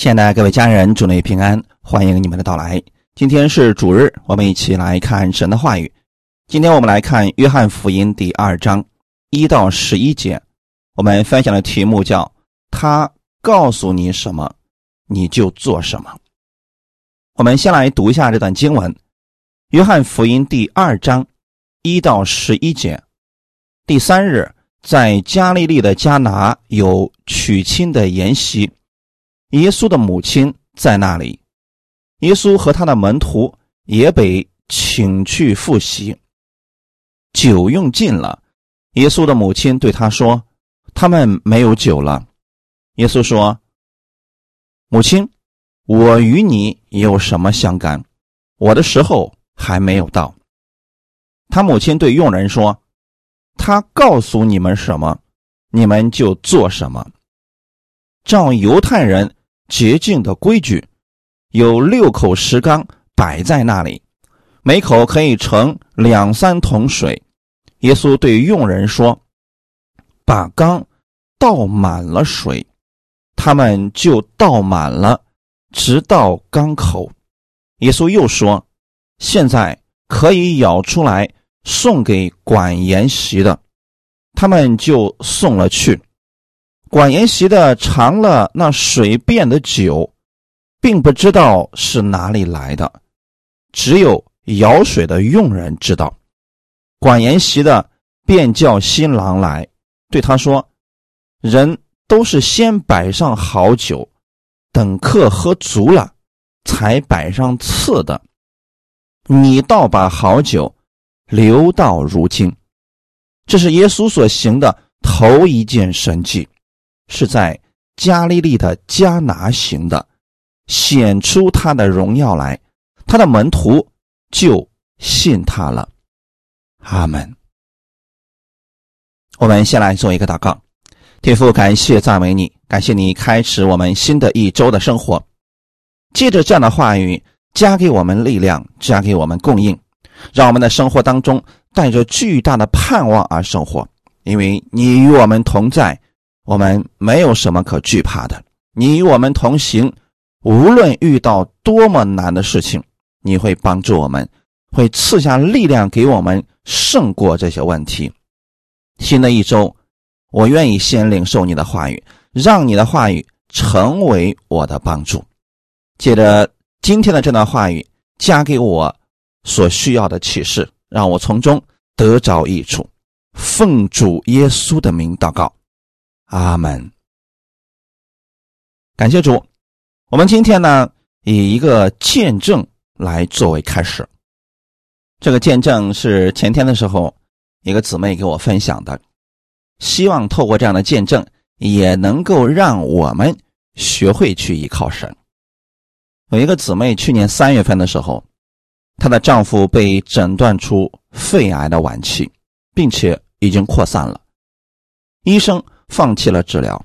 亲爱的各位家人，祝你平安，欢迎你们的到来。今天是主日，我们一起来看神的话语。今天我们来看《约翰福音》第二章一到十一节。我们分享的题目叫“他告诉你什么，你就做什么”。我们先来读一下这段经文，《约翰福音》第二章一到十一节。第三日，在加利利的加拿有娶亲的筵席。耶稣的母亲在那里，耶稣和他的门徒也被请去复习。酒用尽了，耶稣的母亲对他说：“他们没有酒了。”耶稣说：“母亲，我与你有什么相干？我的时候还没有到。”他母亲对佣人说：“他告诉你们什么，你们就做什么。照犹太人。”洁净的规矩，有六口石缸摆在那里，每口可以盛两三桶水。耶稣对佣人说：“把缸倒满了水。”他们就倒满了，直到缸口。耶稣又说：“现在可以舀出来送给管筵席的。”他们就送了去。管筵席的尝了那水变的酒，并不知道是哪里来的，只有舀水的佣人知道。管筵席的便叫新郎来，对他说：“人都是先摆上好酒，等客喝足了，才摆上次的。你倒把好酒留到如今。”这是耶稣所行的头一件神迹。是在加利利的迦拿行的，显出他的荣耀来，他的门徒就信他了。阿门。我们先来做一个祷告，天父，感谢赞美你，感谢你开始我们新的一周的生活，借着这样的话语加给我们力量，加给我们供应，让我们的生活当中带着巨大的盼望而生活，因为你与我们同在。我们没有什么可惧怕的，你与我们同行，无论遇到多么难的事情，你会帮助我们，会赐下力量给我们胜过这些问题。新的一周，我愿意先领受你的话语，让你的话语成为我的帮助。借着今天的这段话语，加给我所需要的启示，让我从中得着益处。奉主耶稣的名祷告。阿门。感谢主，我们今天呢以一个见证来作为开始。这个见证是前天的时候一个姊妹给我分享的，希望透过这样的见证，也能够让我们学会去依靠神。有一个姊妹去年三月份的时候，她的丈夫被诊断出肺癌的晚期，并且已经扩散了，医生。放弃了治疗，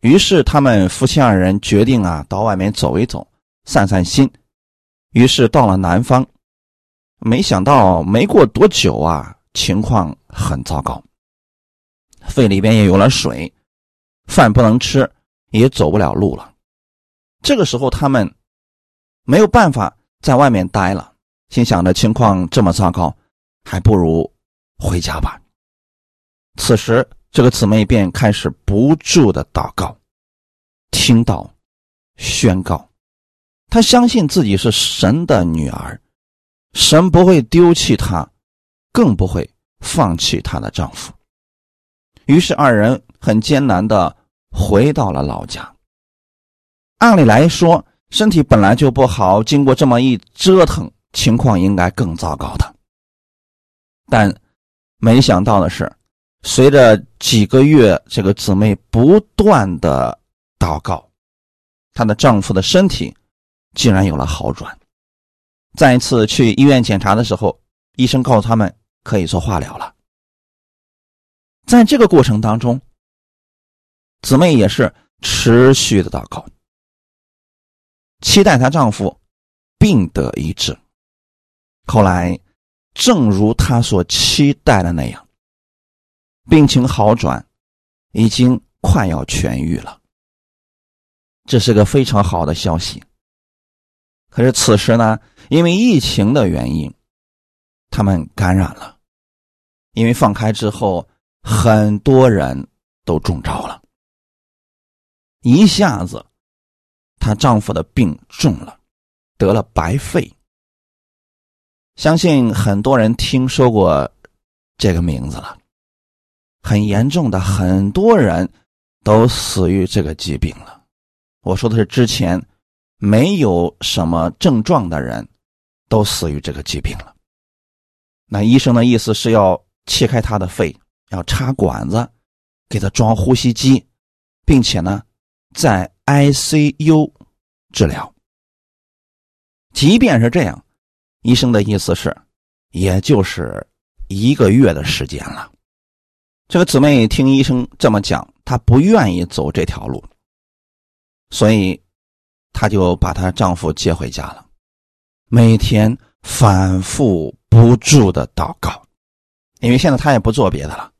于是他们夫妻二人决定啊，到外面走一走，散散心。于是到了南方，没想到没过多久啊，情况很糟糕，肺里边也有了水，饭不能吃，也走不了路了。这个时候他们没有办法在外面待了，心想着情况这么糟糕，还不如回家吧。此时。这个姊妹便开始不住的祷告，听到宣告，她相信自己是神的女儿，神不会丢弃她，更不会放弃她的丈夫。于是二人很艰难的回到了老家。按理来说，身体本来就不好，经过这么一折腾，情况应该更糟糕的。但没想到的是。随着几个月，这个姊妹不断的祷告，她的丈夫的身体竟然有了好转。再一次去医院检查的时候，医生告诉他们可以做化疗了。在这个过程当中，姊妹也是持续的祷告，期待她丈夫病得医治。后来，正如她所期待的那样。病情好转，已经快要痊愈了。这是个非常好的消息。可是此时呢，因为疫情的原因，他们感染了。因为放开之后，很多人都中招了。一下子，她丈夫的病重了，得了白肺。相信很多人听说过这个名字了。很严重的，很多人都死于这个疾病了。我说的是之前没有什么症状的人，都死于这个疾病了。那医生的意思是要。切开他的肺，要插管子，给他装呼吸机，并且呢，在 ICU 治疗。即便是这样，医生的意思是，也就是一个月的时间了。这个姊妹听医生这么讲，她不愿意走这条路，所以她就把她丈夫接回家了，每天反复不住的祷告。因为现在她也不做别的了，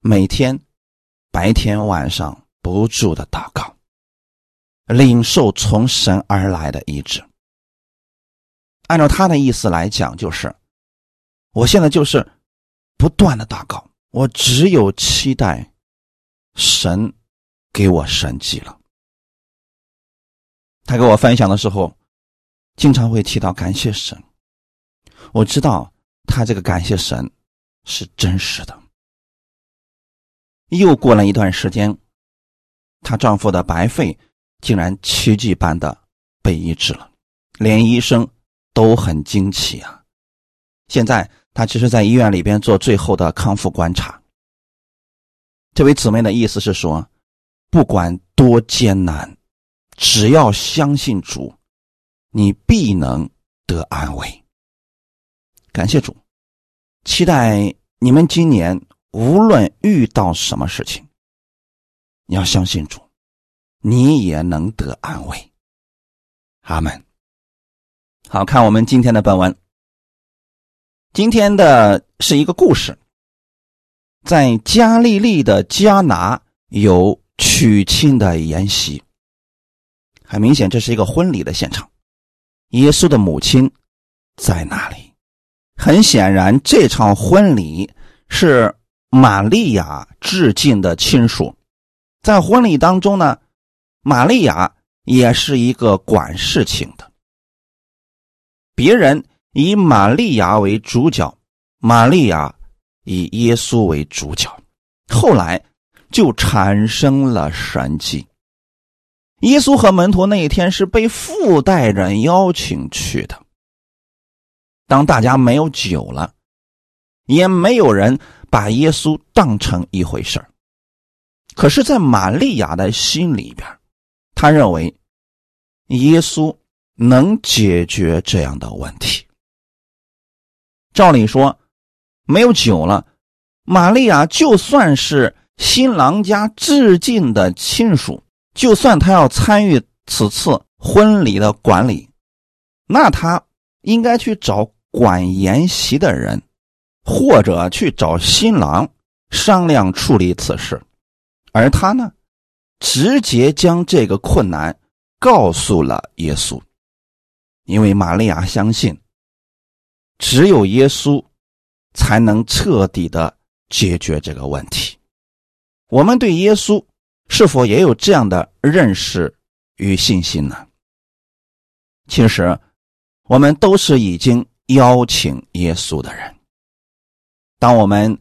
每天白天晚上不住的祷告，领受从神而来的医治。按照他的意思来讲，就是我现在就是不断的祷告，我只有期待神给我神迹了。他给我分享的时候，经常会提到感谢神。我知道他这个感谢神。是真实的。又过了一段时间，她丈夫的白肺竟然奇迹般的被医治了，连医生都很惊奇啊！现在他只是在医院里边做最后的康复观察。这位姊妹的意思是说，不管多艰难，只要相信主，你必能得安慰。感谢主。期待你们今年无论遇到什么事情，你要相信主，你也能得安慰。阿门。好看我们今天的本文。今天的是一个故事，在加利利的加拿有娶亲的筵席，很明显这是一个婚礼的现场。耶稣的母亲在哪里？很显然，这场婚礼是玛利亚致敬的亲属。在婚礼当中呢，玛利亚也是一个管事情的。别人以玛利亚为主角，玛利亚以耶稣为主角。后来就产生了神迹。耶稣和门徒那一天是被附带人邀请去的。当大家没有酒了，也没有人把耶稣当成一回事可是，在玛利亚的心里边，他认为耶稣能解决这样的问题。照理说，没有酒了，玛利亚就算是新郎家致敬的亲属，就算他要参与此次婚礼的管理，那他应该去找。管筵席的人，或者去找新郎商量处理此事，而他呢，直接将这个困难告诉了耶稣，因为玛利亚相信，只有耶稣才能彻底的解决这个问题。我们对耶稣是否也有这样的认识与信心呢？其实，我们都是已经。邀请耶稣的人，当我们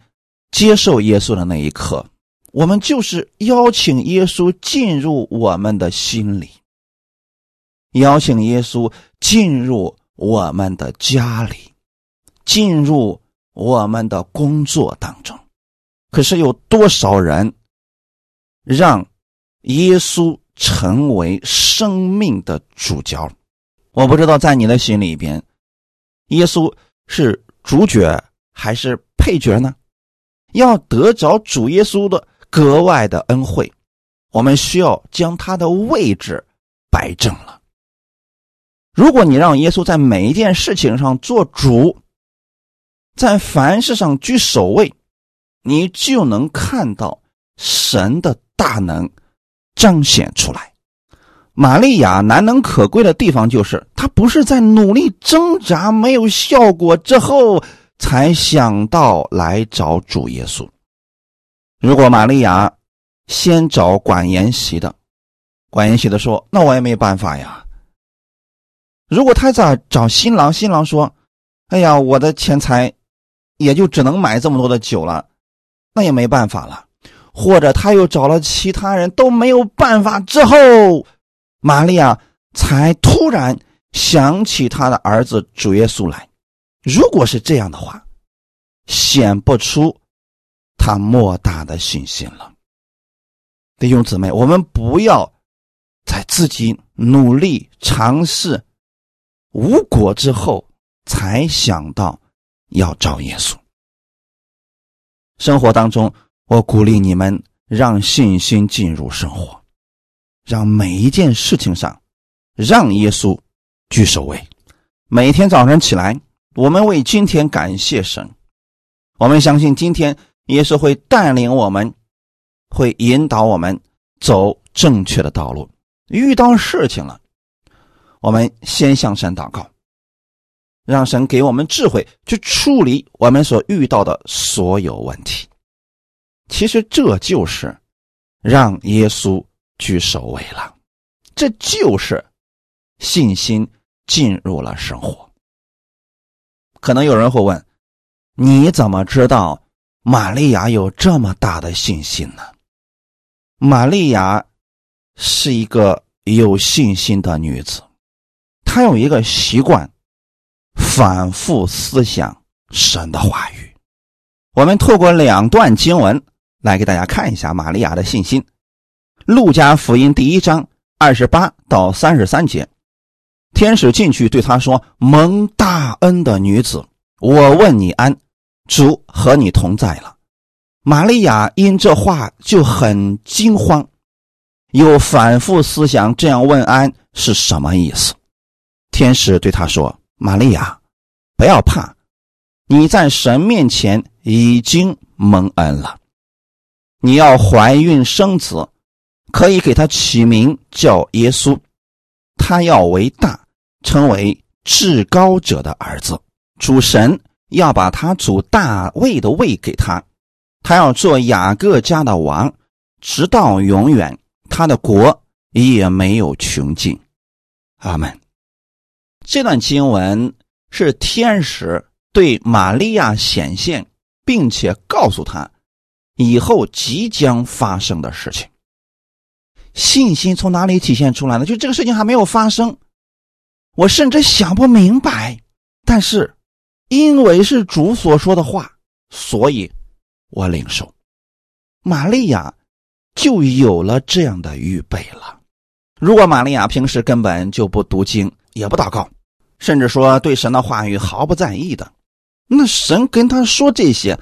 接受耶稣的那一刻，我们就是邀请耶稣进入我们的心里，邀请耶稣进入我们的家里，进入我们的工作当中。可是有多少人让耶稣成为生命的主角？我不知道，在你的心里边。耶稣是主角还是配角呢？要得着主耶稣的格外的恩惠，我们需要将他的位置摆正了。如果你让耶稣在每一件事情上做主，在凡事上居首位，你就能看到神的大能彰显出来，玛利亚难能可贵的地方就是，她不是在努力挣扎没有效果之后才想到来找主耶稣。如果玛利亚先找管筵席的，管筵席的说：“那我也没办法呀。”如果他在找新郎，新郎说：“哎呀，我的钱财也就只能买这么多的酒了，那也没办法了。”或者他又找了其他人都没有办法之后。玛利亚才突然想起他的儿子主耶稣来。如果是这样的话，显不出他莫大的信心了。弟兄姊妹，我们不要在自己努力尝试无果之后才想到要找耶稣。生活当中，我鼓励你们让信心进入生活。让每一件事情上，让耶稣居首位。每天早晨起来，我们为今天感谢神。我们相信今天耶稣会带领我们，会引导我们走正确的道路。遇到事情了，我们先向神祷告，让神给我们智慧去处理我们所遇到的所有问题。其实这就是让耶稣。居首位了，这就是信心进入了生活。可能有人会问：你怎么知道玛利亚有这么大的信心呢？玛利亚是一个有信心的女子，她有一个习惯，反复思想神的话语。我们透过两段经文来给大家看一下玛利亚的信心。路加福音第一章二十八到三十三节，天使进去对他说：“蒙大恩的女子，我问你安，主和你同在了。”玛利亚因这话就很惊慌，又反复思想这样问安是什么意思。天使对他说：“玛利亚，不要怕，你在神面前已经蒙恩了，你要怀孕生子。”可以给他起名叫耶稣，他要为大，称为至高者的儿子。主神要把他主大卫的位给他，他要做雅各家的王，直到永远，他的国也没有穷尽。阿门。这段经文是天使对玛利亚显现，并且告诉他以后即将发生的事情。信心从哪里体现出来呢？就这个事情还没有发生，我甚至想不明白。但是，因为是主所说的话，所以我领受。玛利亚就有了这样的预备了。如果玛利亚平时根本就不读经，也不祷告，甚至说对神的话语毫不在意的，那神跟他说这些，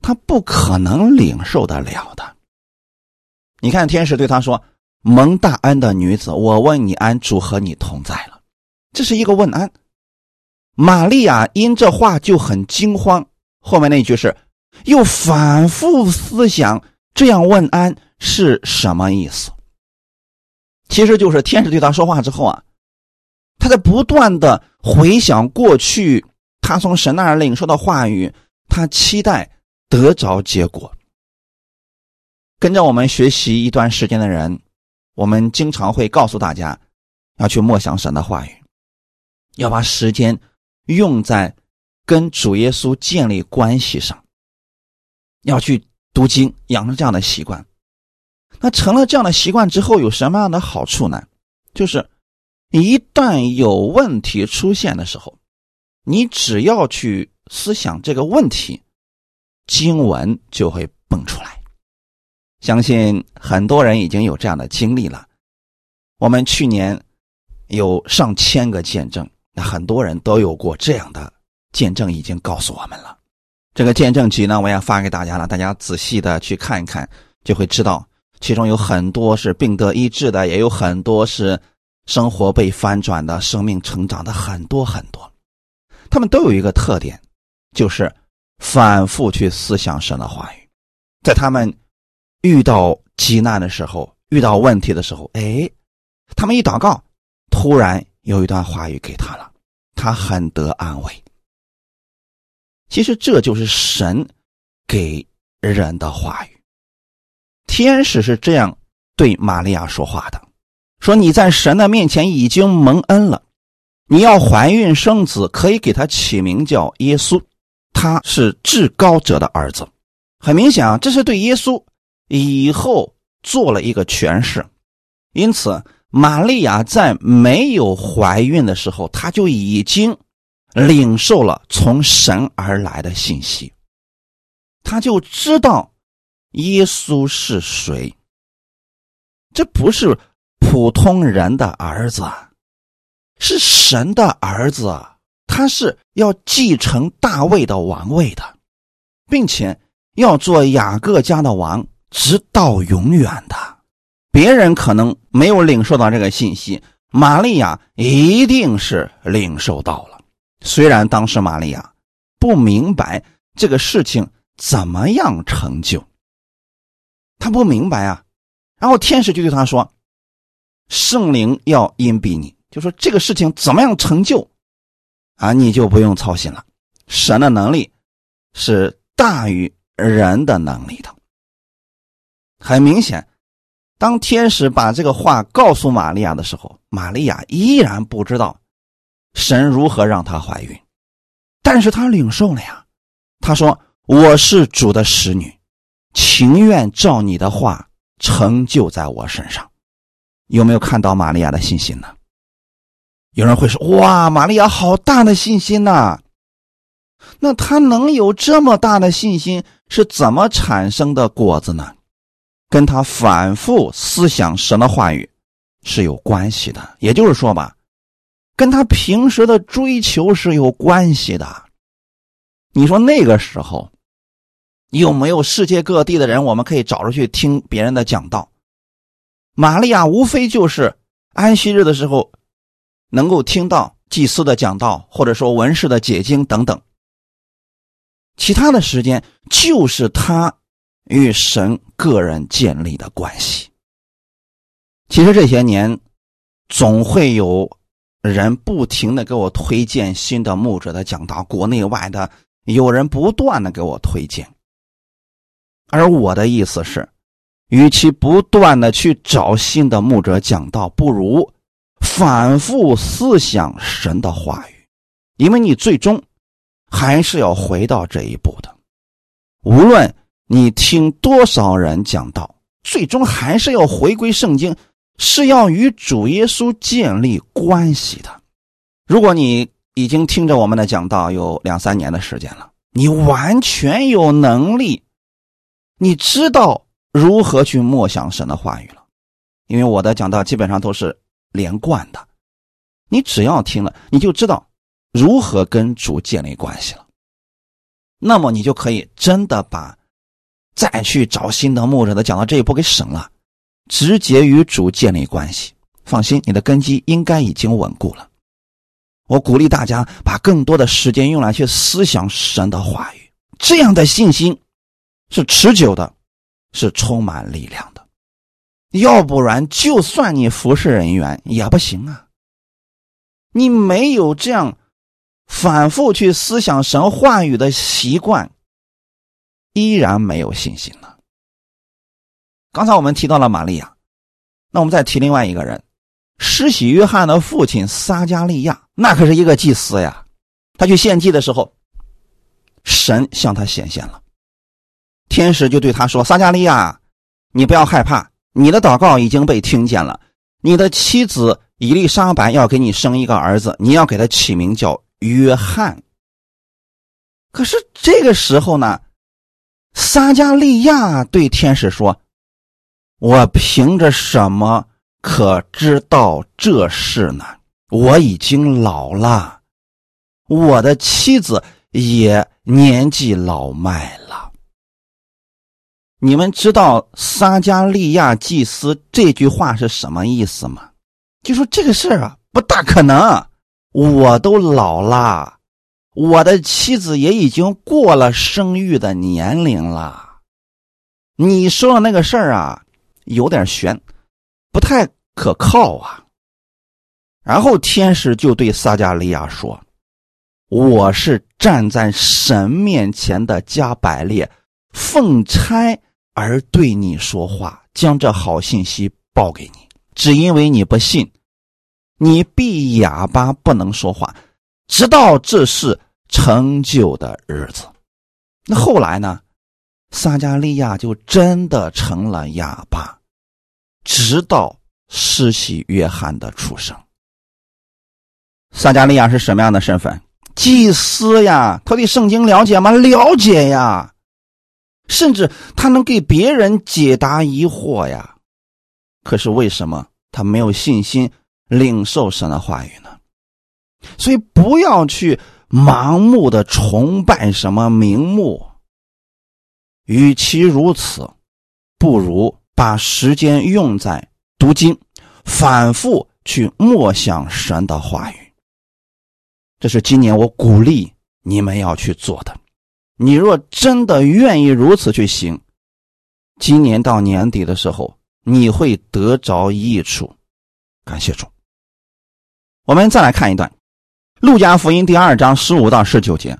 他不可能领受得了的。你看，天使对他说。蒙大恩的女子，我问你安，主和你同在了。这是一个问安。玛利亚因这话就很惊慌，后面那句是又反复思想，这样问安是什么意思？其实就是天使对他说话之后啊，他在不断的回想过去他从神那儿领受的话语，他期待得着结果。跟着我们学习一段时间的人。我们经常会告诉大家，要去默想神的话语，要把时间用在跟主耶稣建立关系上，要去读经，养成这样的习惯。那成了这样的习惯之后，有什么样的好处呢？就是一旦有问题出现的时候，你只要去思想这个问题，经文就会蹦出来。相信很多人已经有这样的经历了。我们去年有上千个见证，那很多人都有过这样的见证，已经告诉我们了。这个见证集呢，我也发给大家了，大家仔细的去看一看，就会知道其中有很多是病得医治的，也有很多是生活被翻转的，生命成长的很多很多。他们都有一个特点，就是反复去思想神的话语，在他们。遇到急难的时候，遇到问题的时候，哎，他们一祷告，突然有一段话语给他了，他很得安慰。其实这就是神给人的话语。天使是这样对玛利亚说话的：“说你在神的面前已经蒙恩了，你要怀孕生子，可以给他起名叫耶稣，他是至高者的儿子。”很明显啊，这是对耶稣以后做了一个诠释。因此，玛利亚在没有怀孕的时候，她就已经。领受了从神而来的信息，他就知道耶稣是谁。这不是普通人的儿子，是神的儿子。他是要继承大卫的王位的，并且要做雅各家的王，直到永远的。别人可能没有领受到这个信息，玛利亚一定是领受到了。虽然当时玛利亚不明白这个事情怎么样成就，他不明白啊。然后天使就对他说：“圣灵要荫庇你，就说这个事情怎么样成就啊，你就不用操心了。神的能力是大于人的能力的。”很明显，当天使把这个话告诉玛利亚的时候，玛利亚依然不知道。神如何让她怀孕？但是她领受了呀。她说：“我是主的使女，情愿照你的话成就在我身上。”有没有看到玛利亚的信心呢？有人会说：“哇，玛利亚好大的信心呐！”那她能有这么大的信心是怎么产生的果子呢？跟她反复思想神的话语是有关系的。也就是说吧。跟他平时的追求是有关系的。你说那个时候有没有世界各地的人，我们可以找出去听别人的讲道？玛利亚无非就是安息日的时候能够听到祭司的讲道，或者说文士的解经等等。其他的时间就是他与神个人建立的关系。其实这些年总会有。人不停的给我推荐新的牧者的讲道，国内外的有人不断的给我推荐，而我的意思是，与其不断的去找新的牧者讲道，不如反复思想神的话语，因为你最终还是要回到这一步的。无论你听多少人讲道，最终还是要回归圣经。是要与主耶稣建立关系的。如果你已经听着我们的讲道有两三年的时间了，你完全有能力，你知道如何去默想神的话语了。因为我的讲道基本上都是连贯的，你只要听了，你就知道如何跟主建立关系了。那么你就可以真的把再去找新的牧者的讲到这一步给省了。直接与主建立关系，放心，你的根基应该已经稳固了。我鼓励大家把更多的时间用来去思想神的话语，这样的信心是持久的，是充满力量的。要不然，就算你服侍人员也不行啊。你没有这样反复去思想神话语的习惯，依然没有信心了。刚才我们提到了玛利亚，那我们再提另外一个人，施洗约翰的父亲撒加利亚，那可是一个祭司呀。他去献祭的时候，神向他显现了，天使就对他说：“撒加利亚，你不要害怕，你的祷告已经被听见了。你的妻子伊丽莎白要给你生一个儿子，你要给他起名叫约翰。”可是这个时候呢，撒加利亚对天使说。我凭着什么可知道这事呢？我已经老了，我的妻子也年纪老迈了。你们知道撒加利亚祭司这句话是什么意思吗？就说这个事儿啊，不大可能。我都老了，我的妻子也已经过了生育的年龄了。你说的那个事儿啊。有点悬，不太可靠啊。然后天使就对撒加利亚说：“我是站在神面前的加百列，奉差而对你说话，将这好信息报给你。只因为你不信，你闭哑巴不能说话，直到这是成就的日子。那后来呢？撒加利亚就真的成了哑巴，直到施洗约翰的出生。”撒加利亚是什么样的身份？祭司呀，他对圣经了解吗？了解呀，甚至他能给别人解答疑惑呀。可是为什么他没有信心领受神的话语呢？所以不要去盲目的崇拜什么名目。与其如此，不如把时间用在读经，反复去默想神的话语。这是今年我鼓励你们要去做的。你若真的愿意如此去行，今年到年底的时候，你会得着益处。感谢主。我们再来看一段，《路加福音》第二章十五到十九节：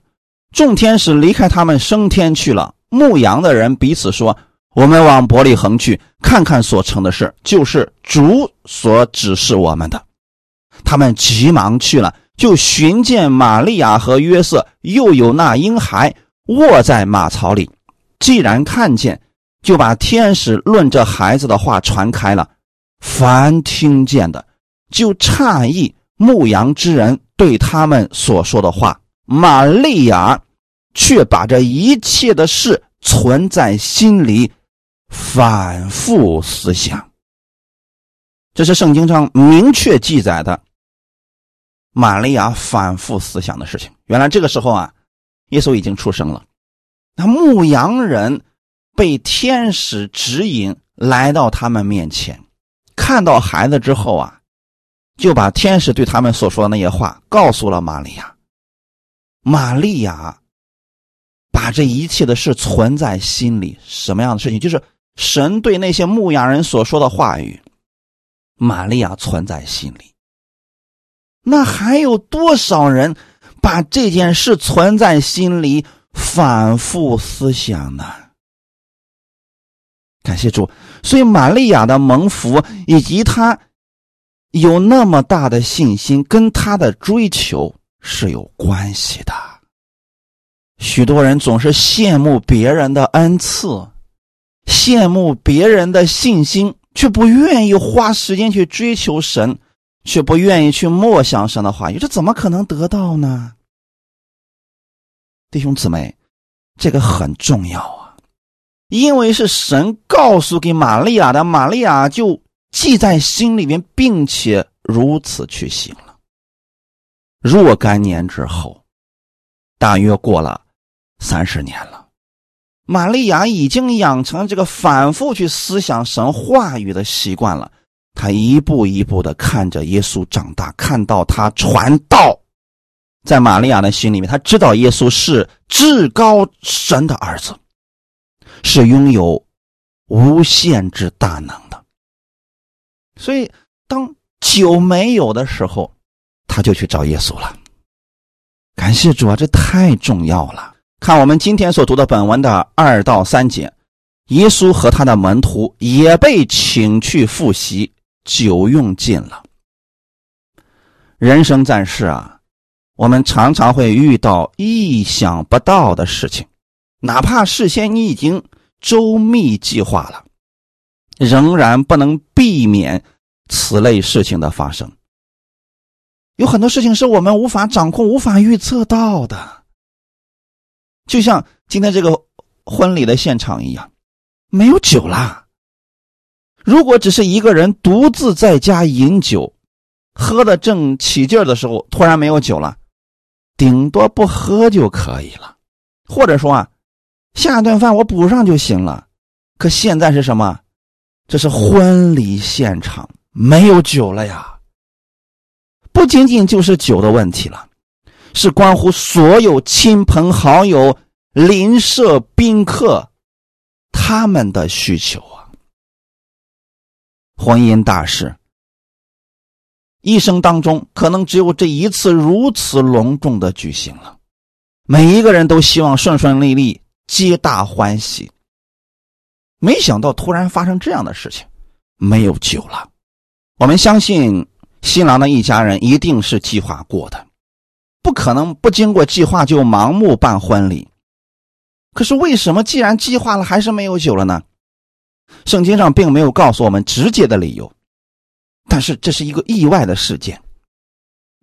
众天使离开他们升天去了。牧羊的人彼此说：“我们往伯利恒去，看看所成的事，就是主所指示我们的。”他们急忙去了。就寻见玛利亚和约瑟，又有那婴孩卧在马槽里。既然看见，就把天使论这孩子的话传开了。凡听见的，就诧异牧羊之人对他们所说的话。玛利亚却把这一切的事存在心里，反复思想。这是圣经上明确记载的。玛利亚反复思想的事情，原来这个时候啊，耶稣已经出生了。那牧羊人被天使指引来到他们面前，看到孩子之后啊，就把天使对他们所说的那些话告诉了玛利亚。玛利亚把这一切的事存在心里，什么样的事情？就是神对那些牧羊人所说的话语，玛利亚存在心里。那还有多少人把这件事存在心里，反复思想呢？感谢主，所以玛利亚的蒙福以及她有那么大的信心，跟她的追求是有关系的。许多人总是羡慕别人的恩赐，羡慕别人的信心，却不愿意花时间去追求神。却不愿意去默想神的话语，这怎么可能得到呢？弟兄姊妹，这个很重要啊，因为是神告诉给玛利亚的，玛利亚就记在心里面，并且如此去行了。若干年之后，大约过了三十年了，玛利亚已经养成这个反复去思想神话语的习惯了。他一步一步的看着耶稣长大，看到他传道，在玛利亚的心里面，他知道耶稣是至高神的儿子，是拥有无限之大能的。所以，当酒没有的时候，他就去找耶稣了。感谢主啊，这太重要了！看我们今天所读的本文的二到三节，耶稣和他的门徒也被请去复习。酒用尽了，人生在世啊，我们常常会遇到意想不到的事情，哪怕事先你已经周密计划了，仍然不能避免此类事情的发生。有很多事情是我们无法掌控、无法预测到的，就像今天这个婚礼的现场一样，没有酒啦。如果只是一个人独自在家饮酒，喝的正起劲的时候，突然没有酒了，顶多不喝就可以了，或者说啊，下顿饭我补上就行了。可现在是什么？这是婚礼现场，没有酒了呀。不仅仅就是酒的问题了，是关乎所有亲朋好友、邻舍、宾客他们的需求啊。婚姻大事一生当中可能只有这一次如此隆重的举行了。每一个人都希望顺顺利利，皆大欢喜。没想到突然发生这样的事情，没有酒了。我们相信新郎的一家人一定是计划过的，不可能不经过计划就盲目办婚礼。可是为什么既然计划了还是没有酒了呢？圣经上并没有告诉我们直接的理由，但是这是一个意外的事件。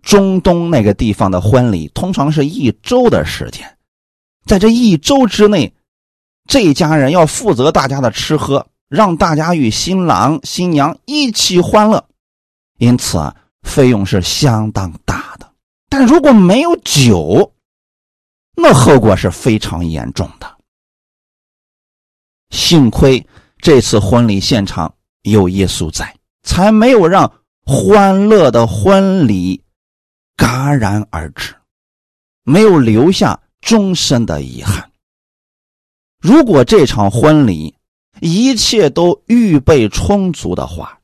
中东那个地方的婚礼通常是一周的时间，在这一周之内，这家人要负责大家的吃喝，让大家与新郎新娘一起欢乐，因此啊，费用是相当大的。但如果没有酒，那后果是非常严重的。幸亏这次婚礼现场有耶稣在，才没有让欢乐的婚礼戛然而止，没有留下终身的遗憾。如果这场婚礼一切都预备充足的话，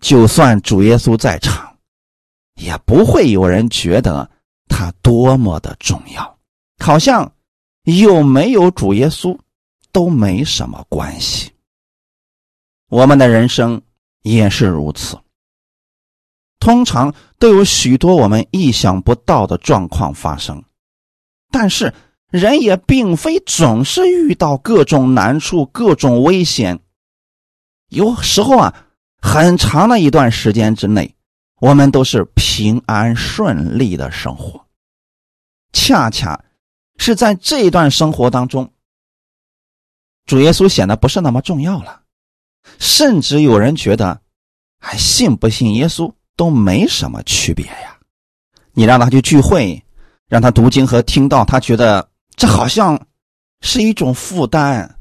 就算主耶稣在场，也不会有人觉得他多么的重要。好像有没有主耶稣都没什么关系。我们的人生也是如此，通常都有许多我们意想不到的状况发生，但是人也并非总是遇到各种难处、各种危险。有时候啊，很长的一段时间之内，我们都是平安顺利的生活，恰恰。是在这一段生活当中，主耶稣显得不是那么重要了，甚至有人觉得，还信不信耶稣都没什么区别呀。你让他去聚会，让他读经和听到，他觉得这好像是一种负担，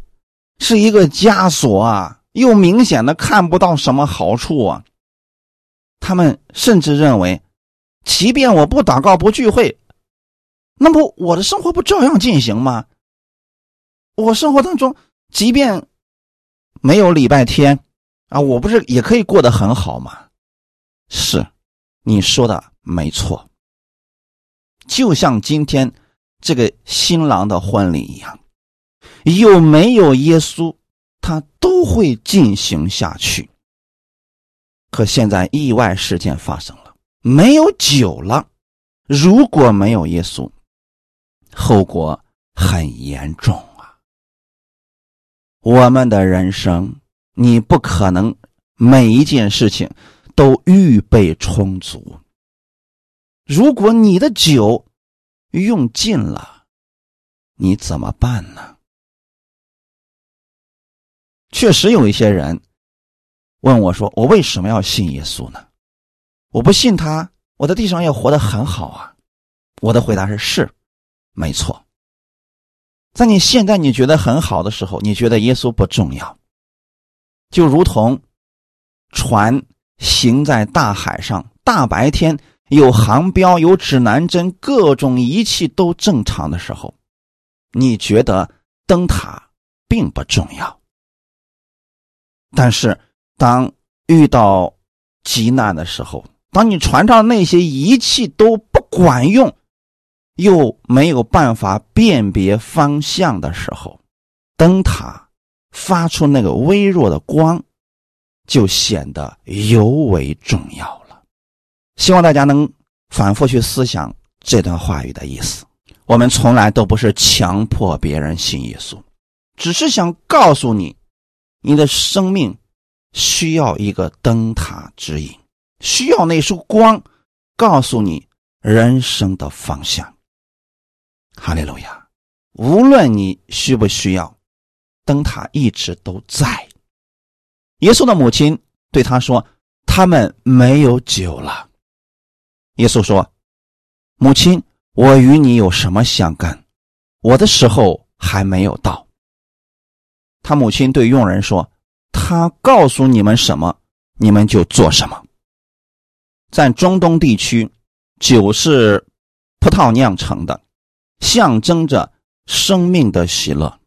是一个枷锁啊，又明显的看不到什么好处啊。他们甚至认为，即便我不祷告、不聚会。那么我的生活不照样进行吗？我生活当中，即便没有礼拜天啊，我不是也可以过得很好吗？是，你说的没错。就像今天这个新郎的婚礼一样，有没有耶稣，他都会进行下去。可现在意外事件发生了，没有酒了。如果没有耶稣，后果很严重！我们的人生，你不可能每一件事情都预备充足。如果你的酒用尽了，你怎么办呢？确实有一些人问我说：“我为什么要信耶稣呢？我不信他，我在地上也活得很好啊。”我的回答是：是。没错，在你现在你觉得很好的时候，你觉得耶稣不重要，就如同船行在大海上，大白天有航标、有指南针，各种仪器都正常的时候，你觉得灯塔并不重要。但是当遇到急难的时候，当你船上那些仪器都不管用。又没有办法辨别方向的时候，灯塔发出那个微弱的光，就显得尤为重要了。希望大家能反复去思想这段话语的意思。我们从来都不是强迫别人信耶稣，只是想告诉你，你的生命需要一个灯塔指引，需要那束光，告诉你人生的方向。哈利路亚！无论你需不需要，灯塔一直都在。耶稣的母亲对他说：“他们没有酒了。”耶稣说：“母亲，我与你有什么相干？我的时候还没有到。”他母亲对佣人说：“他告诉你们什么，你们就做什么。”在中东地区，酒是葡萄酿成的。象征着生命的喜乐。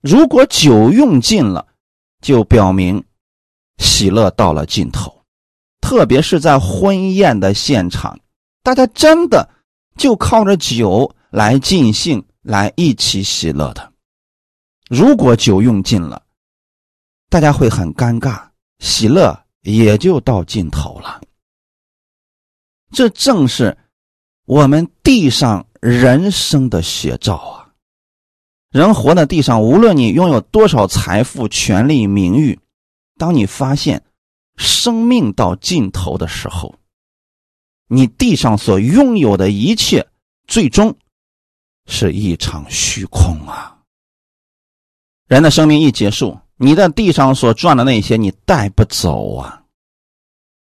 如果酒用尽了，就表明喜乐到了尽头。特别是在婚宴的现场，大家真的就靠着酒来尽兴，来一起喜乐的。如果酒用尽了，大家会很尴尬，喜乐也就到尽头了。这正是我们地上人生的写照啊！人活在地上，无论你拥有多少财富、权力、名誉，当你发现生命到尽头的时候，你地上所拥有的一切，最终是一场虚空啊！人的生命一结束，你在地上所赚的那些，你带不走啊！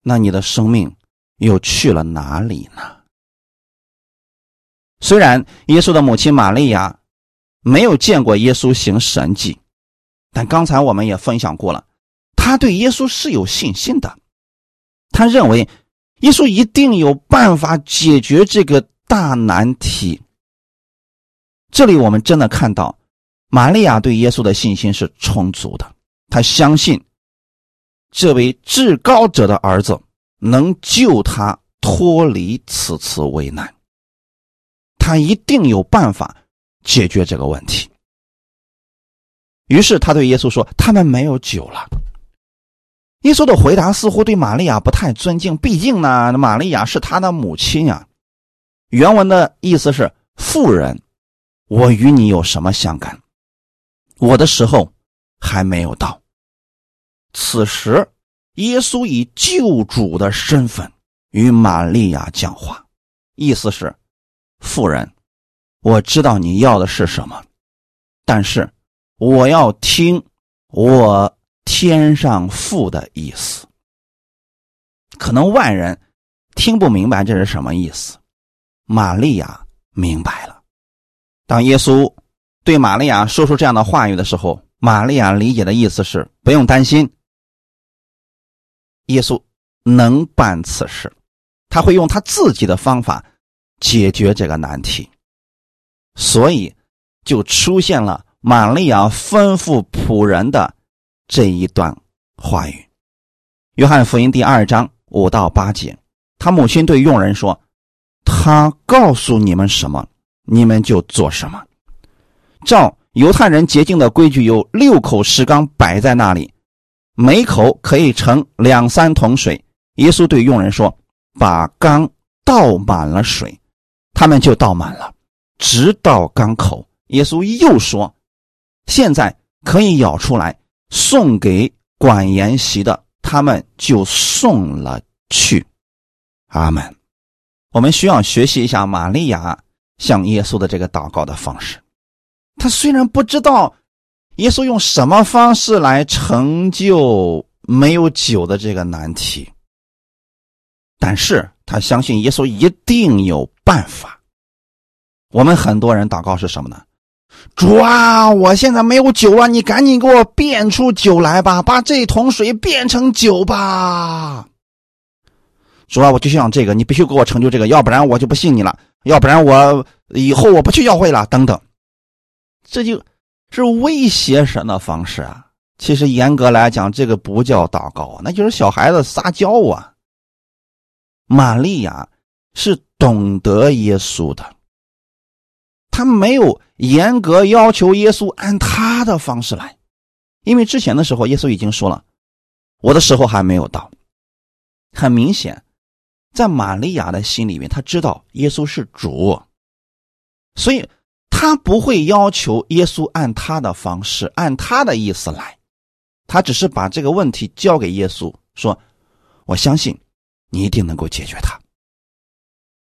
那你的生命又去了哪里呢？虽然耶稣的母亲玛利亚没有见过耶稣行神迹，但刚才我们也分享过了，他对耶稣是有信心的，他认为耶稣一定有办法解决这个大难题。这里我们真的看到。玛利亚对耶稣的信心是充足的，她相信这位至高者的儿子能救他脱离此次危难，他一定有办法解决这个问题。于是他对耶稣说：“他们没有酒了。”耶稣的回答似乎对玛利亚不太尊敬，毕竟呢，玛利亚是他的母亲呀。原文的意思是：“妇人，我与你有什么相干？”我的时候还没有到。此时，耶稣以救主的身份与玛利亚讲话，意思是：妇人，我知道你要的是什么，但是我要听我天上父的意思。可能外人听不明白这是什么意思，玛利亚明白了。当耶稣。对玛利亚说出这样的话语的时候，玛利亚理解的意思是不用担心，耶稣能办此事，他会用他自己的方法解决这个难题，所以就出现了玛利亚吩咐仆人的这一段话语。约翰福音第二章五到八节，他母亲对佣人说：“他告诉你们什么，你们就做什么。”照犹太人洁净的规矩，有六口石缸摆在那里，每口可以盛两三桶水。耶稣对佣人说：“把缸倒满了水。”他们就倒满了，直到缸口。耶稣又说：“现在可以舀出来，送给管筵席的。”他们就送了去。阿门。我们需要学习一下玛利亚向耶稣的这个祷告的方式。他虽然不知道耶稣用什么方式来成就没有酒的这个难题，但是他相信耶稣一定有办法。我们很多人祷告是什么呢？主啊，我现在没有酒了，你赶紧给我变出酒来吧，把这桶水变成酒吧。主啊，我就想这个，你必须给我成就这个，要不然我就不信你了，要不然我以后我不去教会了，等等。这就是威胁神的方式啊！其实严格来讲，这个不叫祷告，那就是小孩子撒娇啊。玛利亚是懂得耶稣的，他没有严格要求耶稣按他的方式来，因为之前的时候耶稣已经说了，我的时候还没有到。很明显，在玛利亚的心里面，他知道耶稣是主，所以。他不会要求耶稣按他的方式、按他的意思来，他只是把这个问题交给耶稣，说：“我相信你一定能够解决它。”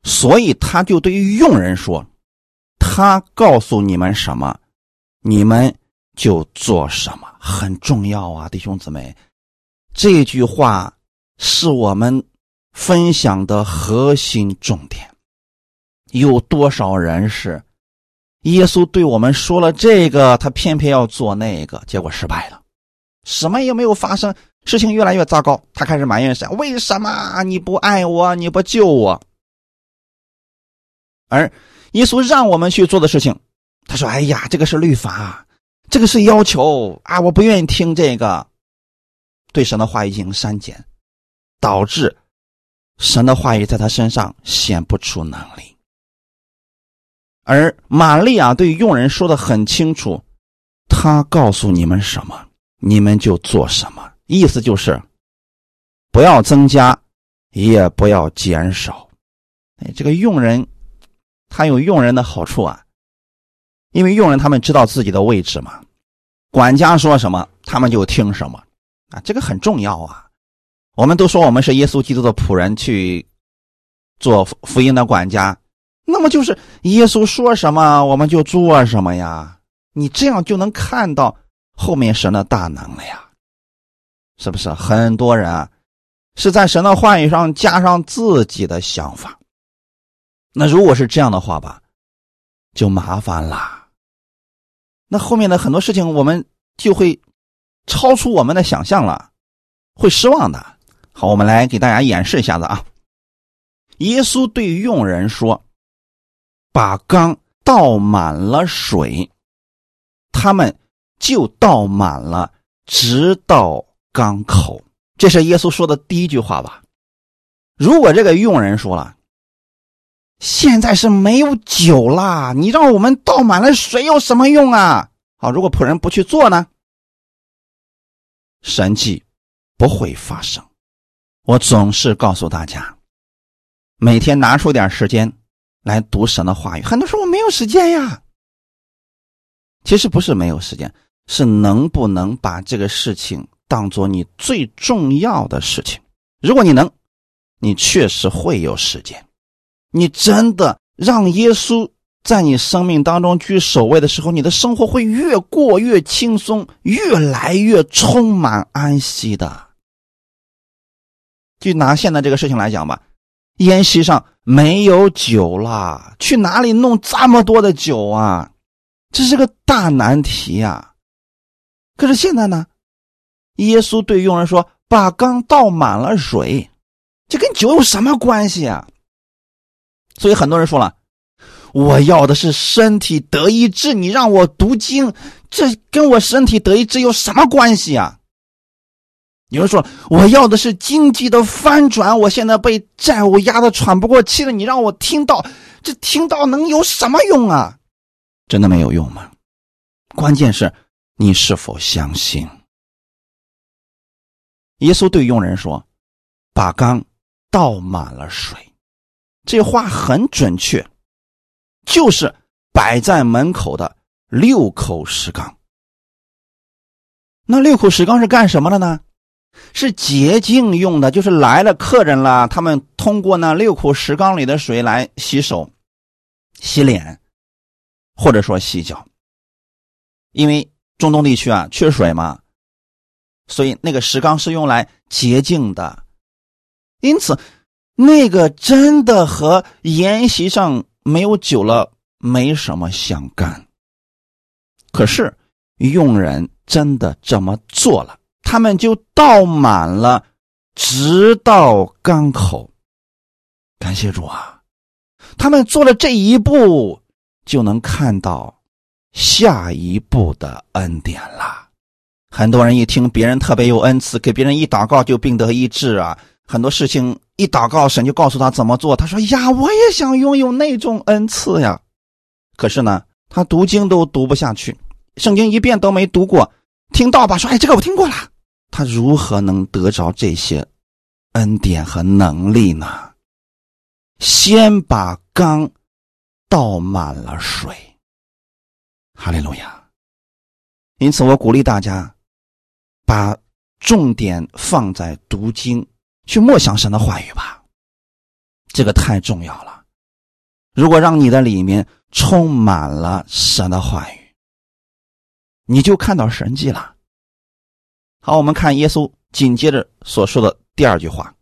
所以他就对于佣人说：“他告诉你们什么，你们就做什么，很重要啊，弟兄姊妹。”这句话是我们分享的核心重点。有多少人是？耶稣对我们说了这个，他偏偏要做那个，结果失败了，什么也没有发生，事情越来越糟糕。他开始埋怨神：“为什么你不爱我？你不救我？”而耶稣让我们去做的事情，他说：“哎呀，这个是律法，这个是要求啊，我不愿意听这个。”对神的话语进行删减，导致神的话语在他身上显不出能力。而玛利亚对佣人说的很清楚，他告诉你们什么，你们就做什么，意思就是不要增加，也不要减少。哎，这个佣人他有佣人的好处啊，因为佣人他们知道自己的位置嘛，管家说什么他们就听什么啊，这个很重要啊。我们都说我们是耶稣基督的仆人，去做福音的管家。那么就是耶稣说什么，我们就做什么呀？你这样就能看到后面神的大能了呀，是不是？很多人啊是在神的话语上加上自己的想法。那如果是这样的话吧，就麻烦了。那后面的很多事情我们就会超出我们的想象了，会失望的。好，我们来给大家演示一下子啊。耶稣对佣人说。把缸倒满了水，他们就倒满了，直到缸口。这是耶稣说的第一句话吧？如果这个佣人说了：“现在是没有酒啦，你让我们倒满了水有什么用啊？”好，如果仆人不去做呢？神迹不会发生。我总是告诉大家，每天拿出点时间。来读神的话语，很多时候我没有时间呀。其实不是没有时间，是能不能把这个事情当做你最重要的事情。如果你能，你确实会有时间。你真的让耶稣在你生命当中居首位的时候，你的生活会越过越轻松，越来越充满安息的。就拿现在这个事情来讲吧。宴席上没有酒了，去哪里弄这么多的酒啊？这是个大难题呀！可是现在呢，耶稣对佣人说：“把缸倒满了水，这跟酒有什么关系啊？”所以很多人说了：“我要的是身体得医治，你让我读经，这跟我身体得医治有什么关系啊？”有人说：“我要的是经济的翻转，我现在被债务压得喘不过气了。你让我听到，这听到能有什么用啊？真的没有用吗？关键是你是否相信。”耶稣对佣人说：“把缸倒满了水。”这话很准确，就是摆在门口的六口石缸。那六口石缸是干什么的呢？是洁净用的，就是来了客人了，他们通过那六口石缸里的水来洗手、洗脸，或者说洗脚。因为中东地区啊缺水嘛，所以那个石缸是用来洁净的。因此，那个真的和筵席上没有酒了没什么相干。可是，佣人真的这么做了。他们就倒满了，直到缸口。感谢主啊！他们做了这一步，就能看到下一步的恩典了。很多人一听别人特别有恩赐，给别人一祷告就病得医治啊！很多事情一祷告，神就告诉他怎么做。他说：“呀，我也想拥有那种恩赐呀！”可是呢，他读经都读不下去，圣经一遍都没读过。听到吧，说：“哎，这个我听过了。”他如何能得着这些恩典和能力呢？先把缸倒满了水，哈利路亚！因此，我鼓励大家把重点放在读经，去默想神的话语吧。这个太重要了。如果让你的里面充满了神的话语，你就看到神迹了。好，我们看耶稣紧接着所说的第二句话。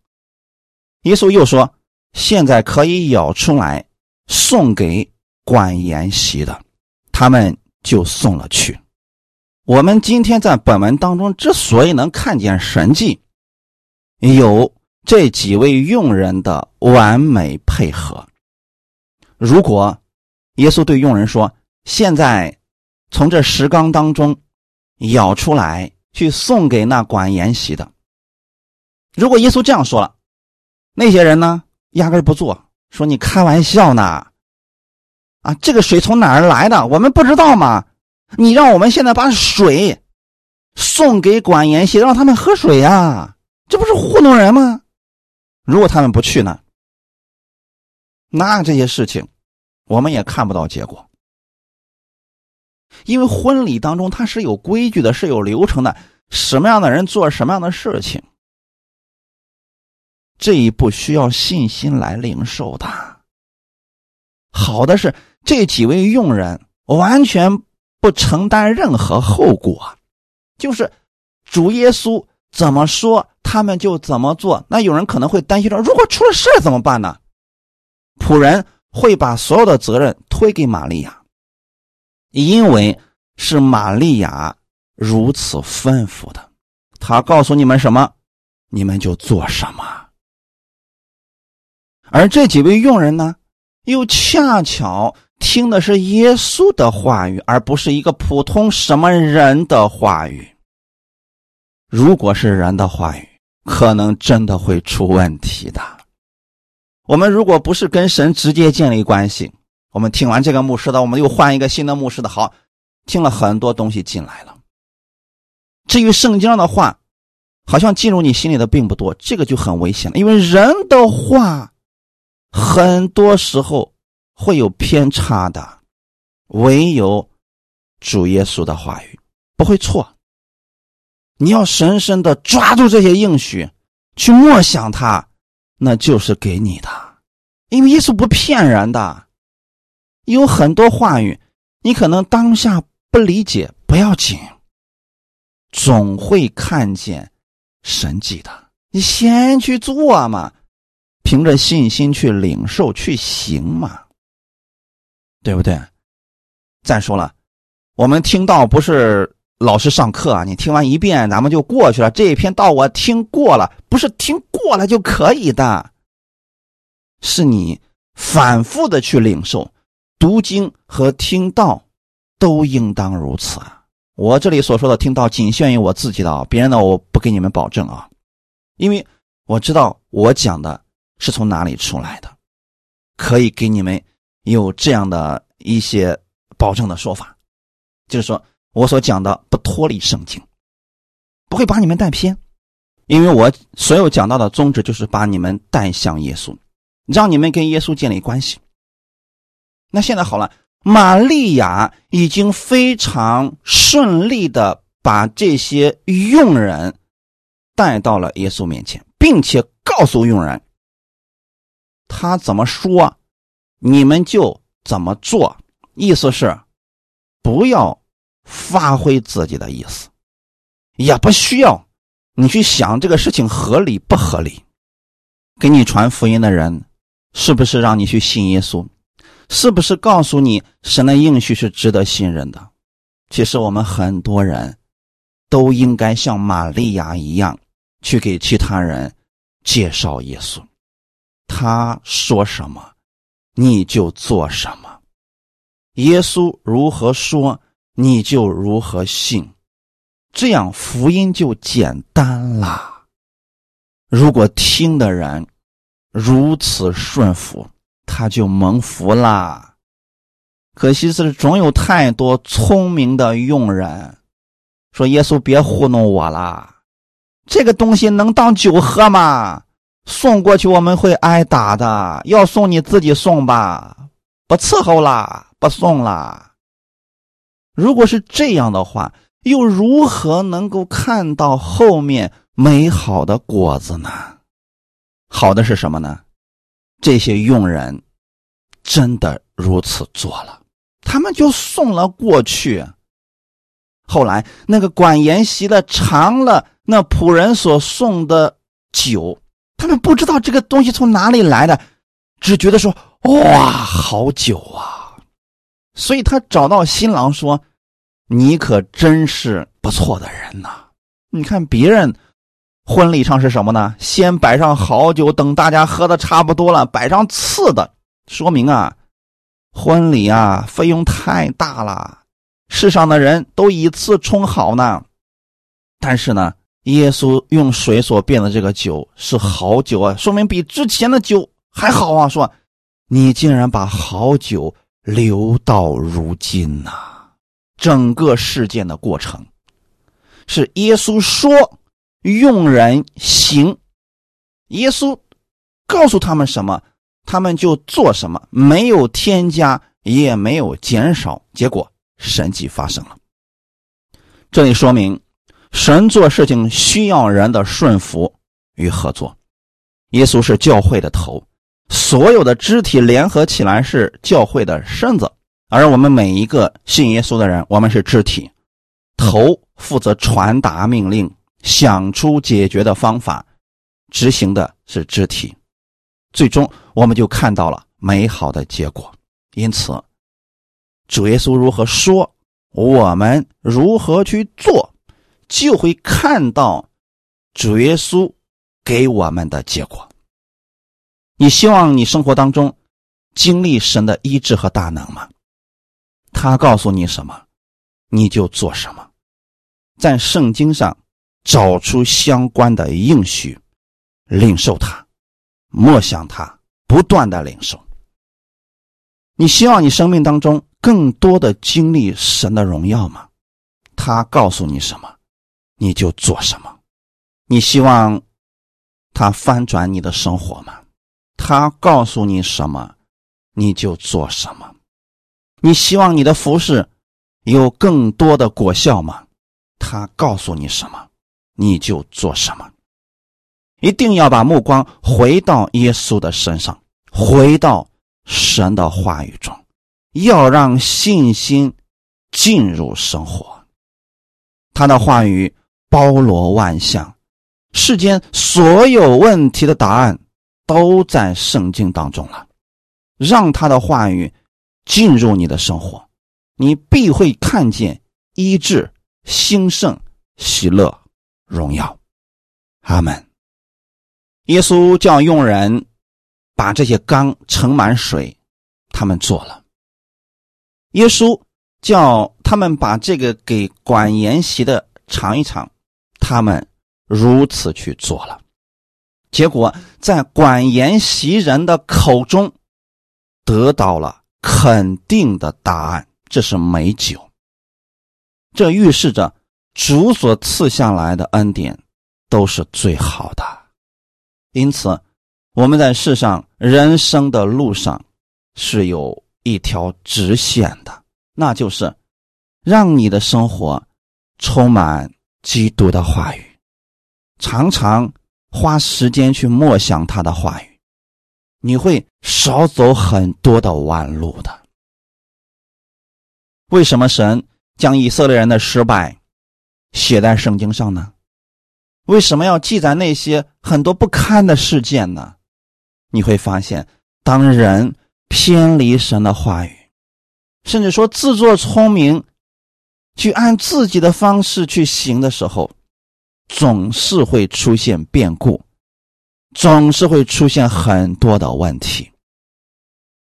耶稣又说：“现在可以舀出来，送给管筵席的，他们就送了去。”我们今天在本文当中之所以能看见神迹，有这几位佣人的完美配合。如果耶稣对佣人说：“现在从这石缸当中舀出来。”去送给那管筵席的。如果耶稣这样说了，那些人呢，压根不做，说你开玩笑呢。啊，这个水从哪儿来的？我们不知道吗？你让我们现在把水送给管延禧，让他们喝水呀，这不是糊弄人吗？如果他们不去呢，那这些事情我们也看不到结果。因为婚礼当中它是有规矩的，是有流程的，什么样的人做什么样的事情，这一步需要信心来领受的。好的是这几位佣人完全不承担任何后果，就是主耶稣怎么说，他们就怎么做。那有人可能会担心说，如果出了事怎么办呢？仆人会把所有的责任推给玛利亚。因为是玛利亚如此吩咐的，他告诉你们什么，你们就做什么。而这几位佣人呢，又恰巧听的是耶稣的话语，而不是一个普通什么人的话语。如果是人的话语，可能真的会出问题的。我们如果不是跟神直接建立关系。我们听完这个牧师的，我们又换一个新的牧师的。好，听了很多东西进来了。至于圣经上的话，好像进入你心里的并不多，这个就很危险了。因为人的话，很多时候会有偏差的，唯有主耶稣的话语不会错。你要深深的抓住这些应许，去默想它，那就是给你的。因为耶稣不骗人的。有很多话语，你可能当下不理解，不要紧，总会看见神迹的。你先去做嘛，凭着信心去领受、去行嘛，对不对？再说了，我们听到不是老师上课啊，你听完一遍，咱们就过去了。这一篇道我听过了，不是听过了就可以的，是你反复的去领受。读经和听道都应当如此啊。我这里所说的听道仅限于我自己的啊，别人的我不给你们保证啊，因为我知道我讲的是从哪里出来的，可以给你们有这样的一些保证的说法，就是说我所讲的不脱离圣经，不会把你们带偏，因为我所有讲到的宗旨就是把你们带向耶稣，让你们跟耶稣建立关系。那现在好了，玛利亚已经非常顺利的把这些佣人带到了耶稣面前，并且告诉佣人，他怎么说，你们就怎么做。意思是，不要发挥自己的意思，也不需要你去想这个事情合理不合理。给你传福音的人，是不是让你去信耶稣？是不是告诉你神的应许是值得信任的？其实我们很多人都应该像玛利亚一样，去给其他人介绍耶稣。他说什么，你就做什么。耶稣如何说，你就如何信，这样福音就简单啦。如果听的人如此顺服。他就蒙福啦，可惜是总有太多聪明的佣人说：“耶稣别糊弄我啦，这个东西能当酒喝吗？送过去我们会挨打的，要送你自己送吧，不伺候啦，不送啦。”如果是这样的话，又如何能够看到后面美好的果子呢？好的是什么呢？这些佣人真的如此做了，他们就送了过去。后来那个管筵席的尝了那仆人所送的酒，他们不知道这个东西从哪里来的，只觉得说：“哇，好酒啊！”所以他找到新郎说：“你可真是不错的人呐！你看别人。”婚礼上是什么呢？先摆上好酒，等大家喝的差不多了，摆上次的，说明啊，婚礼啊费用太大了，世上的人都以次充好呢。但是呢，耶稣用水所变的这个酒是好酒啊，说明比之前的酒还好啊。说你竟然把好酒留到如今呐！整个事件的过程是耶稣说，用人行，耶稣告诉他们什么，他们就做什么，没有添加，也没有减少，结果神迹发生了。这里说明。神做事情需要人的顺服与合作。耶稣是教会的头，所有的肢体联合起来是教会的身子，而我们每一个信耶稣的人，我们是肢体。头负责传达命令，想出解决的方法，执行的是肢体。最终，我们就看到了美好的结果。因此，主耶稣如何说，我们如何去做。就会看到主耶稣给我们的结果。你希望你生活当中经历神的医治和大能吗？他告诉你什么，你就做什么。在圣经上找出相关的应许，领受它，默想它，不断的领受。你希望你生命当中更多的经历神的荣耀吗？他告诉你什么？你就做什么？你希望他翻转你的生活吗？他告诉你什么，你就做什么。你希望你的服饰有更多的果效吗？他告诉你什么，你就做什么。一定要把目光回到耶稣的身上，回到神的话语中，要让信心进入生活。他的话语。包罗万象，世间所有问题的答案都在圣经当中了。让他的话语进入你的生活，你必会看见医治、兴盛、喜乐、荣耀。阿门。耶稣叫佣人把这些缸盛满水，他们做了。耶稣叫他们把这个给管筵席的尝一尝。他们如此去做了，结果在管筵席人的口中得到了肯定的答案：这是美酒。这预示着主所赐下来的恩典都是最好的。因此，我们在世上人生的路上是有一条直线的，那就是让你的生活充满。基督的话语，常常花时间去默想他的话语，你会少走很多的弯路的。为什么神将以色列人的失败写在圣经上呢？为什么要记载那些很多不堪的事件呢？你会发现，当人偏离神的话语，甚至说自作聪明。去按自己的方式去行的时候，总是会出现变故，总是会出现很多的问题。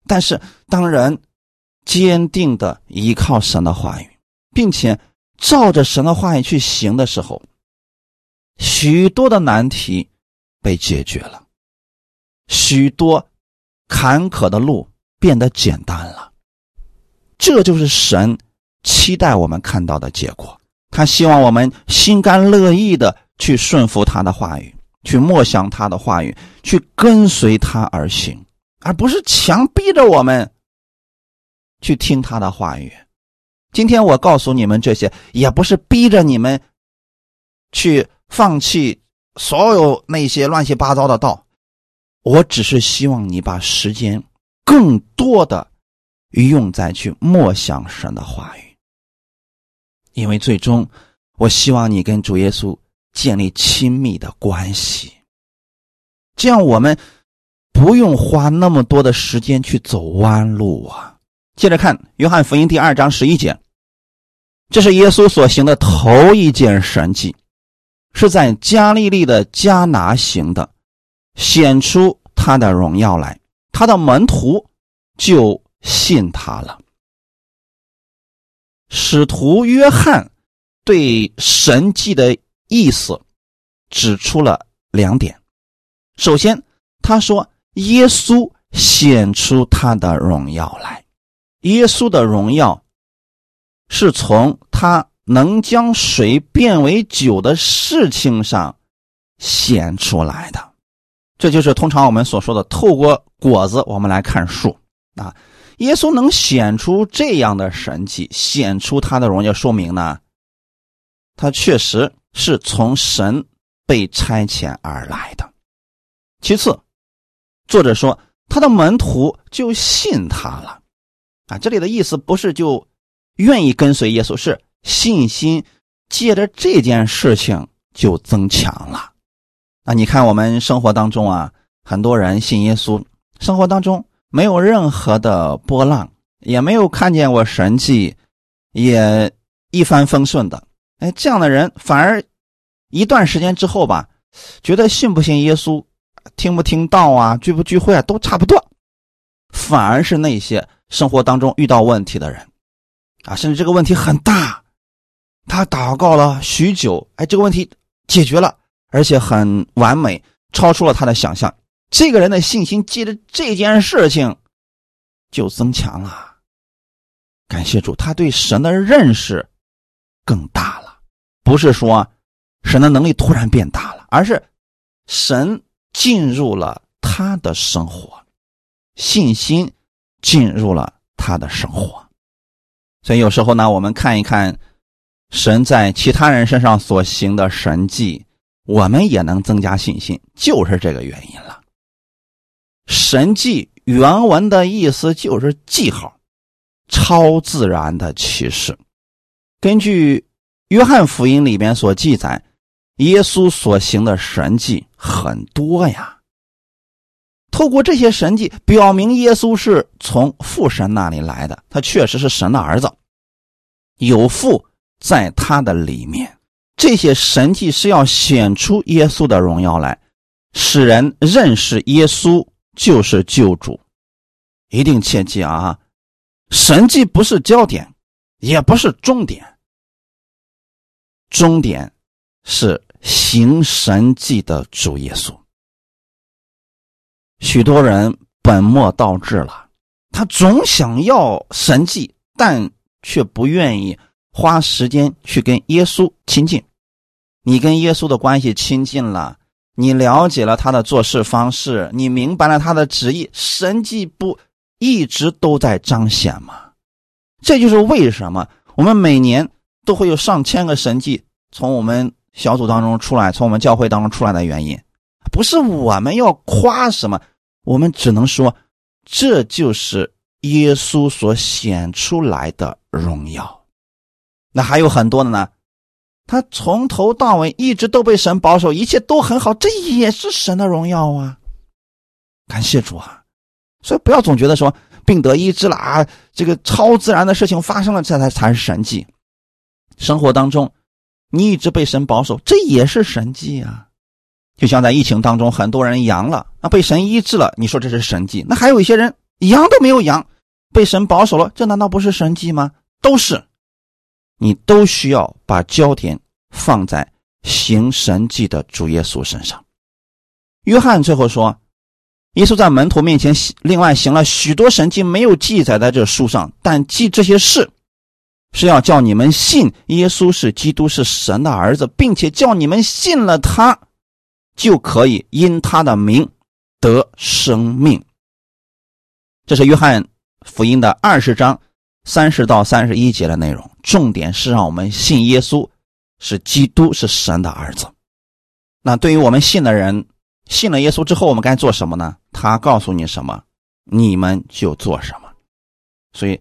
但是，当人坚定的依靠神的话语，并且照着神的话语去行的时候，许多的难题被解决了，许多坎坷的路变得简单了。这就是神。期待我们看到的结果，他希望我们心甘乐意的去顺服他的话语，去默想他的话语，去跟随他而行，而不是强逼着我们去听他的话语。今天我告诉你们这些，也不是逼着你们去放弃所有那些乱七八糟的道，我只是希望你把时间更多的用在去默想神的话语。因为最终，我希望你跟主耶稣建立亲密的关系，这样我们不用花那么多的时间去走弯路啊。接着看《约翰福音》第二章十一节，这是耶稣所行的头一件神迹，是在加利利的加拿行的，显出他的荣耀来，他的门徒就信他了。使徒约翰对神迹的意思指出了两点。首先，他说耶稣显出他的荣耀来，耶稣的荣耀是从他能将水变为酒的事情上显出来的。这就是通常我们所说的透过果子我们来看树啊。耶稣能显出这样的神迹，显出他的荣耀，说明呢，他确实是从神被差遣而来的。其次，作者说他的门徒就信他了，啊，这里的意思不是就愿意跟随耶稣，是信心借着这件事情就增强了。那，你看我们生活当中啊，很多人信耶稣，生活当中。没有任何的波浪，也没有看见过神迹，也一帆风顺的。哎，这样的人反而一段时间之后吧，觉得信不信耶稣、听不听道啊、聚不聚会啊都差不多。反而是那些生活当中遇到问题的人，啊，甚至这个问题很大，他祷告了许久，哎，这个问题解决了，而且很完美，超出了他的想象。这个人的信心借着这件事情就增强了，感谢主，他对神的认识更大了。不是说神的能力突然变大了，而是神进入了他的生活，信心进入了他的生活。所以有时候呢，我们看一看神在其他人身上所行的神迹，我们也能增加信心，就是这个原因了。神迹原文的意思就是记号，超自然的启示。根据约翰福音里边所记载，耶稣所行的神迹很多呀。透过这些神迹，表明耶稣是从父神那里来的，他确实是神的儿子，有父在他的里面。这些神迹是要显出耶稣的荣耀来，使人认识耶稣。就是救主，一定切记啊！神迹不是焦点，也不是终点，终点是行神迹的主耶稣。许多人本末倒置了，他总想要神迹，但却不愿意花时间去跟耶稣亲近。你跟耶稣的关系亲近了。你了解了他的做事方式，你明白了他的旨意，神迹不一直都在彰显吗？这就是为什么我们每年都会有上千个神迹从我们小组当中出来，从我们教会当中出来的原因。不是我们要夸什么，我们只能说，这就是耶稣所显出来的荣耀。那还有很多的呢。他从头到尾一直都被神保守，一切都很好，这也是神的荣耀啊！感谢主啊！所以不要总觉得说病得医治了啊，这个超自然的事情发生了，这才才是神迹。生活当中，你一直被神保守，这也是神迹啊！就像在疫情当中，很多人阳了，那被神医治了，你说这是神迹？那还有一些人阳都没有阳，被神保守了，这难道不是神迹吗？都是。你都需要把焦点放在行神迹的主耶稣身上。约翰最后说：“耶稣在门徒面前另外行了许多神迹，没有记载在这书上，但记这些事，是要叫你们信耶稣是基督，是神的儿子，并且叫你们信了他，就可以因他的名得生命。”这是约翰福音的二十章。三十到三十一节的内容，重点是让我们信耶稣是基督，是神的儿子。那对于我们信的人，信了耶稣之后，我们该做什么呢？他告诉你什么，你们就做什么。所以，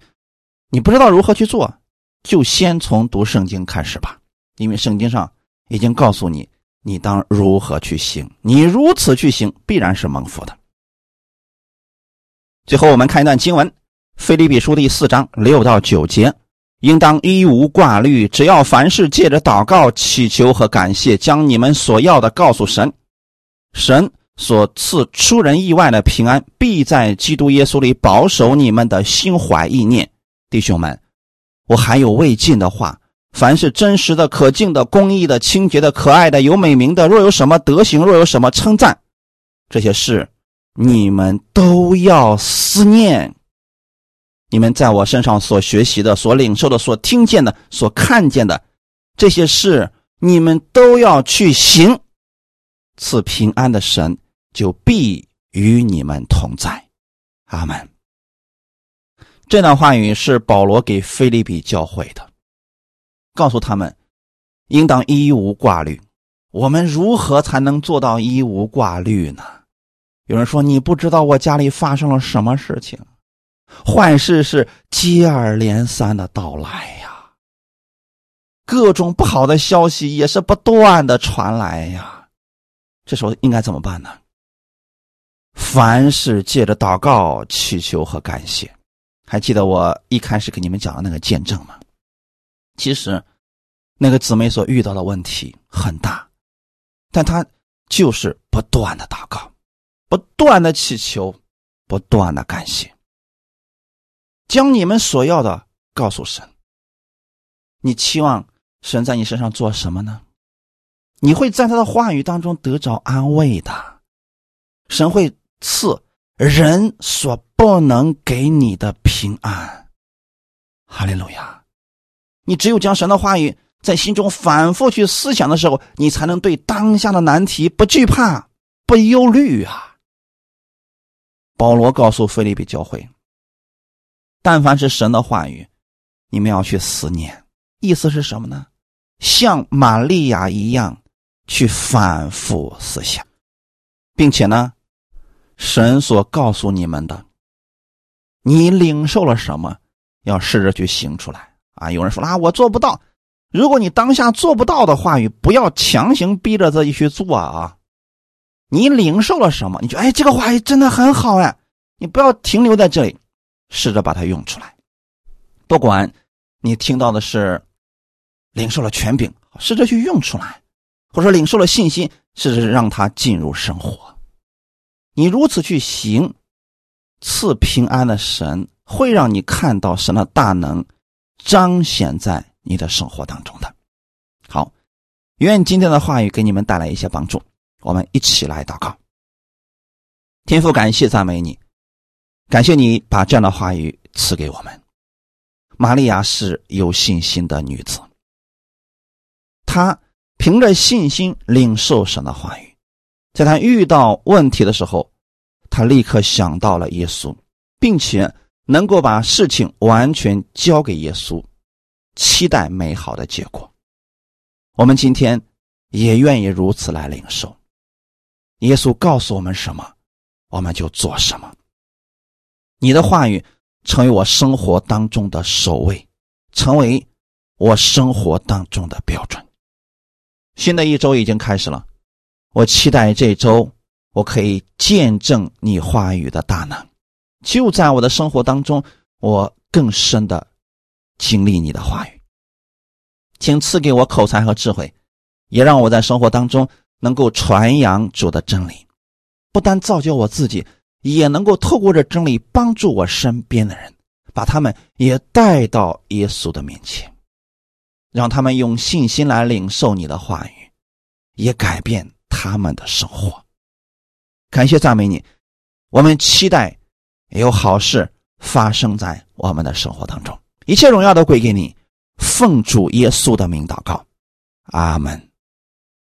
你不知道如何去做，就先从读圣经开始吧，因为圣经上已经告诉你，你当如何去行。你如此去行，必然是蒙福的。最后，我们看一段经文。腓利比书第四章六到九节，应当一无挂虑，只要凡事借着祷告、祈求和感谢，将你们所要的告诉神。神所赐出人意外的平安，必在基督耶稣里保守你们的心怀意念。弟兄们，我还有未尽的话，凡是真实的、可敬的、公义的、清洁的、可爱的、有美名的，若有什么德行，若有什么称赞，这些事你们都要思念。你们在我身上所学习的、所领受的、所听见的、所看见的这些事，你们都要去行。赐平安的神就必与你们同在。阿门。这段话语是保罗给菲利比教会的，告诉他们应当一无挂虑。我们如何才能做到一无挂虑呢？有人说你不知道我家里发生了什么事情，坏事是接二连三的到来呀，各种不好的消息也是不断的传来呀。这时候应该怎么办呢？凡是借着祷告、祈求和感谢，还记得我一开始给你们讲的那个见证吗？其实，那个姊妹所遇到的问题很大，但她就是不断的祷告，不断的祈求，不断的感谢，将你们所要的告诉神。你期望神在你身上做什么呢？你会在他的话语当中得着安慰的，神会。赐人所不能给你的平安，哈利路亚！你只有将神的话语在心中反复去思想的时候，你才能对当下的难题不惧怕、不忧虑啊。保罗告诉菲利比教会：“但凡是神的话语，你们要去思念。意思是什么呢？像玛利亚一样去反复思想，并且呢。”神所告诉你们的，你领受了什么？要试着去行出来啊！有人说啊，我做不到。如果你当下做不到的话语，不要强行逼着自己去做啊！你领受了什么？你觉得哎，这个话语真的很好哎！你不要停留在这里，试着把它用出来。不管你听到的是领受了权柄，试着去用出来；或者领受了信心，试着让它进入生活。你如此去行，赐平安的神会让你看到神的大能彰显在你的生活当中的。好，愿今天的话语给你们带来一些帮助。我们一起来祷告。天父，感谢赞美你，感谢你把这样的话语赐给我们。玛利亚是有信心的女子，她凭着信心领受神的话语。在她遇到问题的时候，她立刻想到了耶稣，并且能够把事情完全交给耶稣，期待美好的结果。我们今天也愿意如此来领受。耶稣告诉我们什么，我们就做什么。你的话语成为我生活当中的首位，成为我生活当中的标准。新的一周已经开始了。我期待这周我可以见证你话语的大能，就在我的生活当中，我更深的经历你的话语。请赐给我口才和智慧，也让我在生活当中能够传扬主的真理，不单造就我自己，也能够透过这真理帮助我身边的人，把他们也带到耶稣的面前，让他们用信心来领受你的话语，也改变。他们的生活，感谢赞美你，我们期待有好事发生在我们的生活当中，一切荣耀都归给你，奉主耶稣的名祷告，阿门。